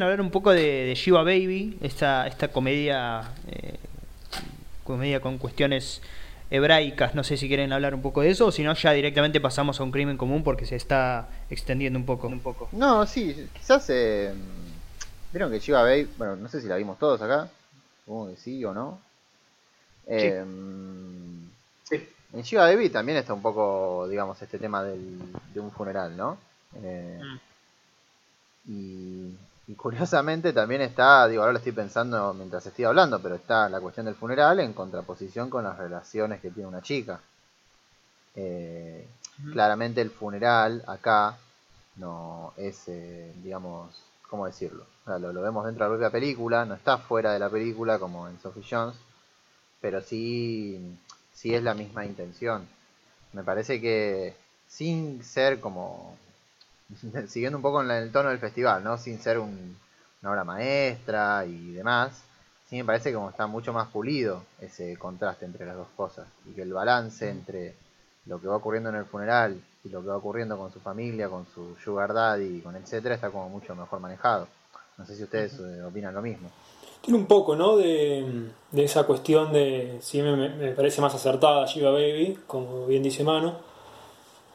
hablar un poco de, de Shiva Baby, esta, esta comedia, eh, comedia con cuestiones hebraicas. No sé si quieren hablar un poco de eso o si no, ya directamente pasamos a un crimen común porque se está extendiendo un poco. Un poco. No, sí, quizás. Eh, Vieron que Shiva Baby, bueno, no sé si la vimos todos acá, supongo que sí o no. Eh, Sí. En Shiva Baby también está un poco, digamos, este tema del, de un funeral, ¿no? Eh, Mm. y, y curiosamente también está, digo, ahora lo estoy pensando mientras estoy hablando, pero está la cuestión del funeral en contraposición con las relaciones que tiene una chica. Eh. Claramente el funeral acá no es, eh, digamos, ¿cómo decirlo? O sea, lo, lo vemos dentro de la propia película, no está fuera de la película como en Sophie Jones, pero sí, sí es la misma intención. Me parece que sin ser como, siguiendo un poco en el tono del festival, ¿no? Sin ser un- una obra maestra y demás, sí me parece como está mucho más pulido ese contraste entre las dos cosas y que el balance entre lo que va ocurriendo en el funeral y lo que va ocurriendo con su familia, con su sugar daddy, con etcétera, está como mucho mejor manejado. No sé si ustedes eh, opinan lo mismo. Tiene un poco, ¿no? De, de esa cuestión de, si me, me parece más acertada Shiva Baby, como bien dice Manu,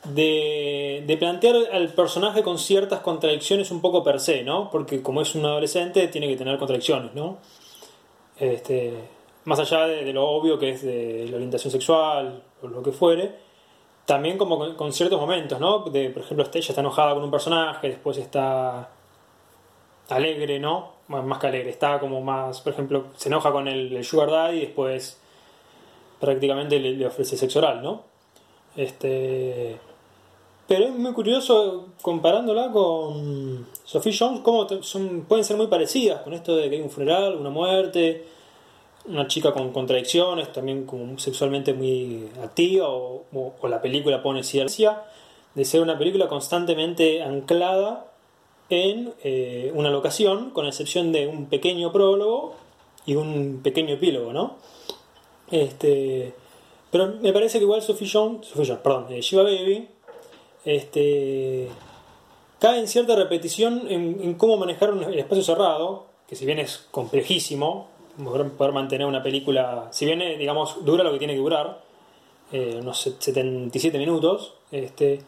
de, de plantear al personaje con ciertas contradicciones un poco per se, ¿no? Porque como es un adolescente tiene que tener contradicciones, ¿no? Este, más allá de, lo obvio que es de la orientación sexual o lo que fuere, también como con, con ciertos momentos, ¿no? De, por ejemplo, este- ella está enojada con un personaje, después está alegre, ¿no? Más, que alegre, está como más, por ejemplo, se enoja con el, el Sugar Daddy y después prácticamente le, le ofrece sexo oral, ¿no? Este. Pero es muy curioso comparándola con Sophie Jones, cómo son, pueden ser muy parecidas con esto de que hay un funeral, una muerte, una chica con contradicciones, también como sexualmente muy activa, o la película pone cierta de ser una película constantemente anclada en eh, una locación, con excepción de un pequeño prólogo y un pequeño epílogo, ¿no? Este, pero me parece que igual Sophie Jones, perdón, eh, Shiva Baby, este, cae en cierta repetición en, cómo manejar un el espacio cerrado, que si bien es complejísimo, poder, poder mantener una película, si bien, eh, digamos, dura lo que tiene que durar, eh, unos 77 minutos, este,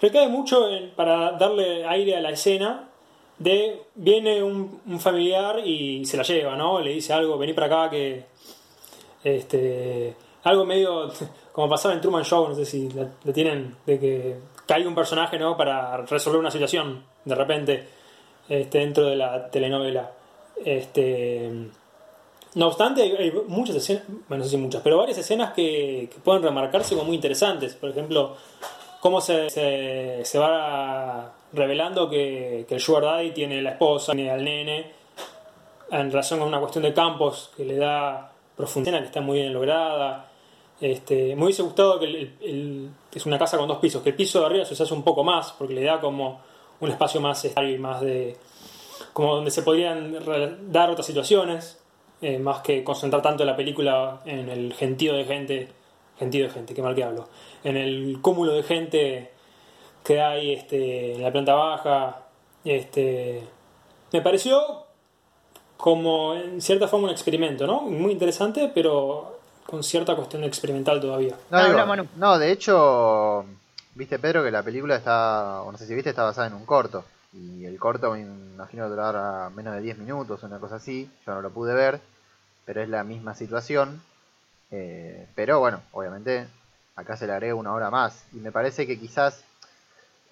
recae mucho en- para darle aire a la escena de viene un, un familiar y se la lleva, ¿no? Le dice algo, vení para acá que este algo medio como pasaba en Truman Show, no sé si la, tienen de que cae un personaje, ¿no? Para resolver una situación de repente este, dentro de la telenovela. Este no obstante, hay, muchas escenas, bueno, no sé si muchas, pero varias escenas que, pueden remarcarse como muy interesantes. Por ejemplo, cómo se, se, se va revelando que, que el Sugar Daddy tiene la esposa, tiene al nene, en relación con una cuestión de campos que le da profundidad, que está muy bien lograda. Este, me hubiese gustado que el, es una casa con dos pisos, que el piso de arriba se hace un poco más, porque le da como un espacio más estable, más de. como donde se podrían dar otras situaciones, eh, más que concentrar tanto la película en el gentío de gente, gentío de gente, qué mal que hablo, en el cúmulo de gente que hay este, en la planta baja. Este, me pareció como en cierta forma un experimento, ¿no? Muy interesante, pero con cierta cuestión experimental todavía. No, digo, habla, Manu. no, de hecho, viste Pedro que la película está, o no sé si viste, está basada en un corto. Y el corto me imagino que durará menos de 10 minutos, una cosa así. Yo no lo pude ver, pero es la misma situación. Eh, pero bueno, obviamente acá se le agrega una hora más. Y me parece que quizás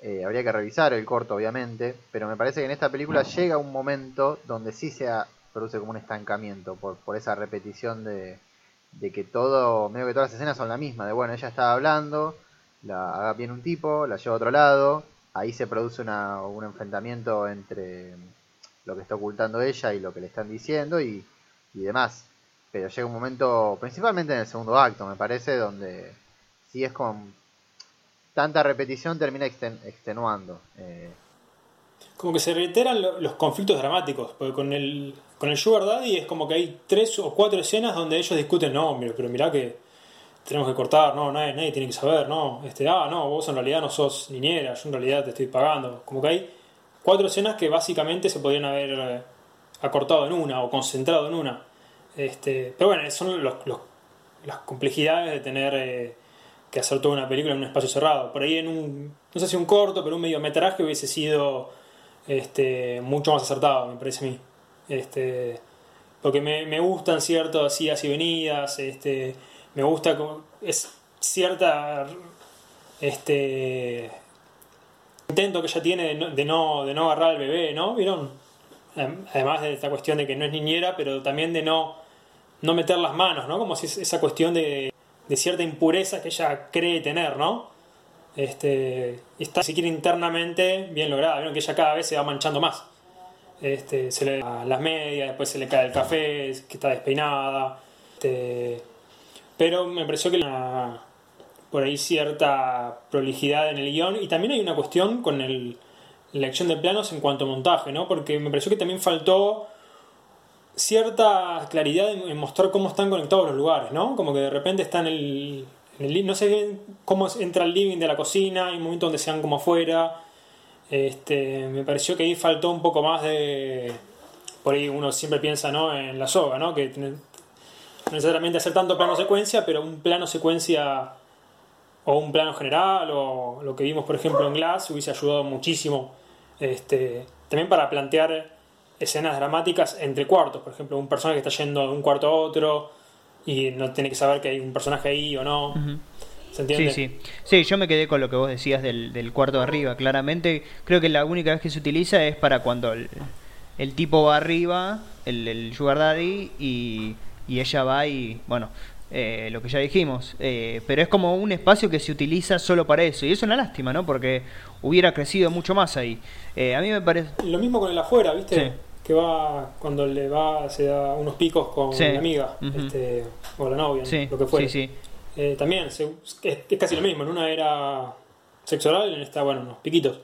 eh, habría que revisar el corto, obviamente. Pero me parece que en esta película llega un momento donde sí se produce como un estancamiento por, por esa repetición de, de que todo, medio que todas las escenas son la misma, de bueno, ella estaba hablando, la bien un tipo, la lleva a otro lado, ahí se produce una, un enfrentamiento entre lo que está ocultando ella y lo que le están diciendo y, y demás. Pero llega un momento, principalmente en el segundo acto, me parece, donde sí es con tanta repetición termina exten- extenuando. Eh, Como que se reiteran lo- los conflictos dramáticos, porque con el, con el Sugar Daddy es como que hay tres o cuatro escenas donde ellos discuten, no, pero, pero mirá que tenemos que cortar, no, nadie, nadie tiene que saber, no, este, ah, no, vos en realidad no sos niñera, yo en realidad te estoy pagando. Como que hay cuatro escenas que básicamente se podrían haber eh, acortado en una o concentrado en una. Este, pero bueno, son los, los- las complejidades de tener eh, que hacer toda una película en un espacio cerrado. Por ahí en un, no sé si un corto, pero un mediometraje hubiese sido este, mucho más acertado, me parece a mí. Este, porque me, me gustan ciertas idas y venidas, este, me gusta es cierta este intento que ella tiene de no, de no, de no agarrar al bebé, ¿no? ¿Vieron? Adem- Además de esta cuestión de que no es niñera, pero también de no, no meter las manos, ¿no? Como si es esa cuestión de, de cierta impureza que ella cree tener, ¿no? Este, está, si quiere, internamente bien lograda. Vieron que ella cada vez se va manchando más. Este, se le las medias, después se le cae el café, que está despeinada. Este, pero me pareció que la, por ahí cierta prolijidad en el guion y también hay una cuestión con el, la elección de planos en cuanto a montaje, ¿no? Porque me pareció que también faltó cierta claridad en, en mostrar cómo están conectados los lugares, ¿no? Como que de repente está en el, no sé cómo entra el living de la cocina, hay un momento donde se van como afuera. Este, me pareció que ahí faltó un poco más de por ahí uno siempre piensa, ¿no? en la soga, ¿no? Que no necesariamente hacer tanto plano secuencia, pero un plano secuencia o un plano general o lo que vimos por ejemplo en Glass hubiese ayudado muchísimo este, también para plantear escenas dramáticas entre cuartos por ejemplo un personaje que está yendo de un cuarto a otro y no tiene que saber que hay un personaje ahí o no. ¿se entiende? Sí, sí. Sí, yo me quedé con lo que vos decías del, del cuarto de arriba. Claramente, creo que la única vez que se utiliza es para cuando el, el tipo va arriba, el, el Sugar Daddy, y, y ella va y, bueno, eh, lo que ya dijimos. eh, pero es como un espacio que se utiliza solo para eso. Y es una lástima, ¿no? Porque hubiera crecido mucho más ahí. Eh, a mí me parece. lo mismo con el afuera ¿viste? Sí. Que va cuando le va se da unos picos con Sí. la amiga este, o la novia Sí, lo que fuera sí, sí. Eh, también se- es, es casi lo mismo. En una era sexo oral, en esta, bueno, unos piquitos.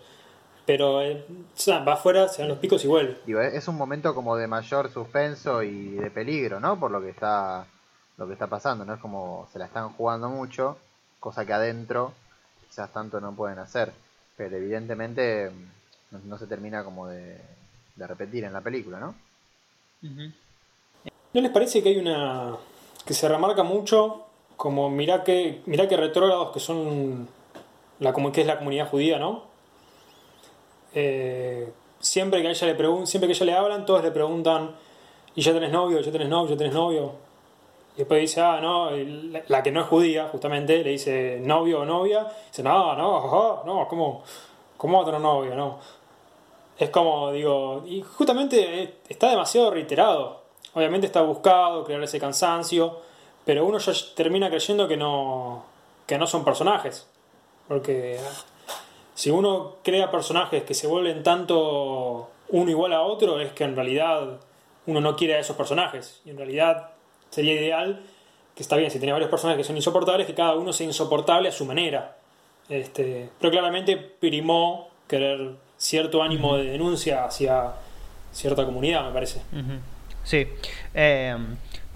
Pero eh, o sea, va afuera, se dan los picos y vuelve. Digo, es un momento como de mayor suspenso y de peligro, ¿no? Por lo que está lo que está pasando, ¿no? Es como se la están jugando mucho, cosa que adentro quizás tanto no pueden hacer. Pero evidentemente mm, no, no se termina como de, de repetir en la película, ¿no? ¿No les parece que hay una. que se remarca mucho como mirá que, mirá que retrógrados que son. La, comu- que es la comunidad judía, ¿no? Eh, siempre que a ella le pregun- siempre que a ella le hablan, todos le preguntan, ¿y ya tenés novio? ¿Ya tenés novio? ¿Ya tenés novio? Y después dice, ah, no, la, que no es judía, justamente, le dice novio o novia. Dice, no, no, no, ¿cómo, cómo otro novio? No. Es como, digo, y justamente eh, está demasiado reiterado. Obviamente está buscado crear ese cansancio, pero uno ya termina creyendo que no, que no son personajes. Porque si uno crea personajes que se vuelven tanto uno igual a otro, es que en realidad uno no quiere a esos personajes. Y en realidad sería ideal que está bien, si tiene varios personajes que son insoportables, que cada uno sea insoportable a su manera. Este, pero claramente primó querer cierto ánimo de denuncia hacia cierta comunidad, me parece. Sí. Eh,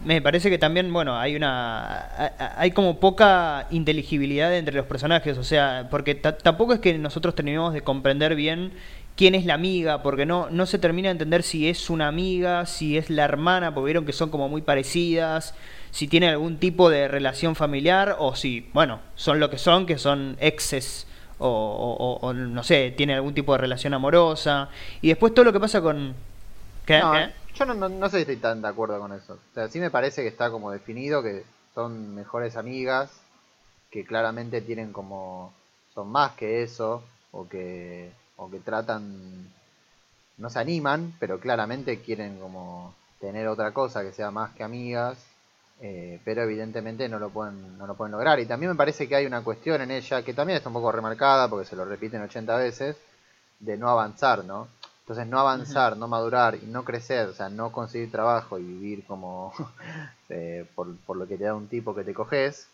me parece que también, bueno, hay una. ha- ha- Hay como poca inteligibilidad entre los personajes, o sea, porque ta- tampoco es que nosotros terminemos de comprender bien quién es la amiga, porque no, no se termina de entender si es una amiga, si es la hermana, porque vieron que son como muy parecidas, si tienen algún tipo de relación familiar, o si, bueno, son lo que son, que son exes. O, o- o- o, no sé, tienen algún tipo de relación amorosa. Y después todo lo que pasa con. ¿Qué? No, ¿Qué? yo no, no, no sé si estoy tan de acuerdo con eso. O sea, sí me parece que está como definido que son mejores amigas, que claramente tienen como. son más que eso, o que, o que tratan. no se animan, pero claramente quieren como tener otra cosa que sea más que amigas. Eh, pero evidentemente no lo pueden no lo pueden lograr. Y también me parece que hay una cuestión en ella que también está un poco remarcada porque se lo repiten 80 veces de no avanzar no entonces no avanzar, no madurar y no crecer, o sea, no conseguir trabajo y vivir como eh, por, por lo que te da un tipo que te coges,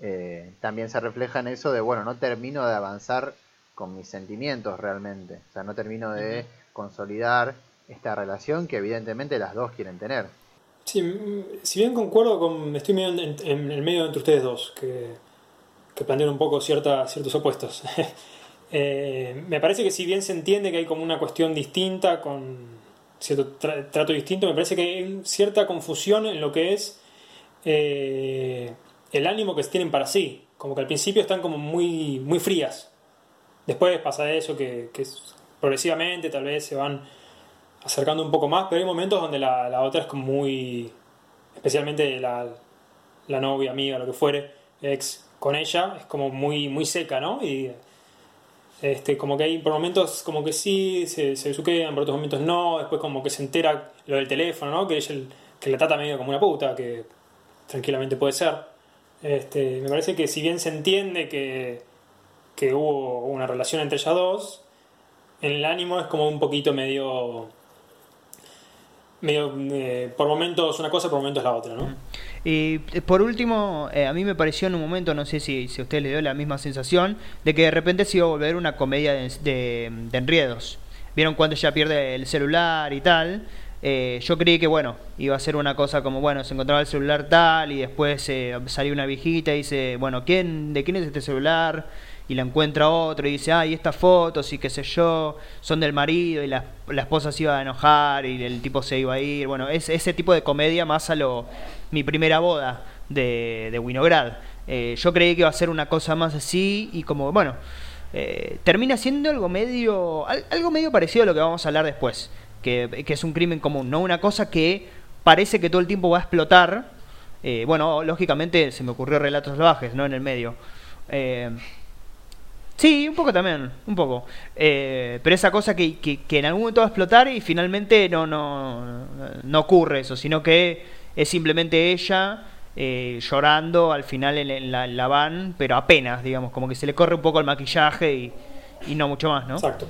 eh, también se refleja en eso de, bueno, no termino de avanzar con mis sentimientos realmente, o sea, no termino de consolidar esta relación que evidentemente las dos quieren tener. Sí, si bien concuerdo con. Estoy medio en, en el medio entre ustedes dos, que, que plantean un poco cierta, ciertos opuestos. Eh, me parece que si bien se entiende que hay como una cuestión distinta, con cierto trato distinto, me parece que hay cierta confusión en lo que es eh, el ánimo que tienen para sí. Como que al principio están como muy, muy frías. Después pasa eso, que progresivamente tal vez se van acercando un poco más, pero hay momentos donde la, otra es como muy, especialmente la, la novia, amiga, lo que fuere, ex con ella, es como muy, muy seca, ¿no? Y este, como que hay por momentos como que sí, se, se besuquean, por otros momentos no, después como que se entera lo del teléfono, ¿no? Que, ella, que la trata medio como una puta, que tranquilamente puede ser. Este, me parece que si bien se entiende que, que hubo una relación entre ellas dos, en el ánimo es como un poquito medio medio eh, por momentos una cosa, por momentos la otra, ¿no? Y eh, por último, eh, a mí me pareció en un momento, no sé si, si a usted le dio la misma sensación, de que de repente se iba a volver una comedia de, de, enriedos. ¿Vieron cuando ella pierde el celular y tal? yo creí que, bueno, iba a ser una cosa como, bueno, se encontraba el celular tal y después salió una viejita y dice, bueno, ¿quién, ¿de quién es este celular? Y la encuentra otro y dice, ay, estas fotos y qué sé yo, son del marido y la, la, esposa se iba a enojar y el tipo se iba a ir. Bueno, es ese tipo de comedia más a lo mi primera boda de, de Winograd. Eh, yo creí que iba a ser una cosa más así y como, bueno, eh, termina siendo algo medio, algo medio parecido a lo que vamos a hablar después, que, que es un crimen común, ¿no? Una cosa que parece que todo el tiempo va a explotar. Eh, bueno, lógicamente se me ocurrió Relatos Salvajes, ¿no? En el medio. Sí, un poco también, un poco. Eh, pero esa cosa que, que, en algún momento va a explotar y finalmente no, no, no ocurre eso, sino que es simplemente ella eh, llorando al final en, la, van, pero apenas, digamos, como que se le corre un poco el maquillaje y, y no mucho más, ¿no? Exacto.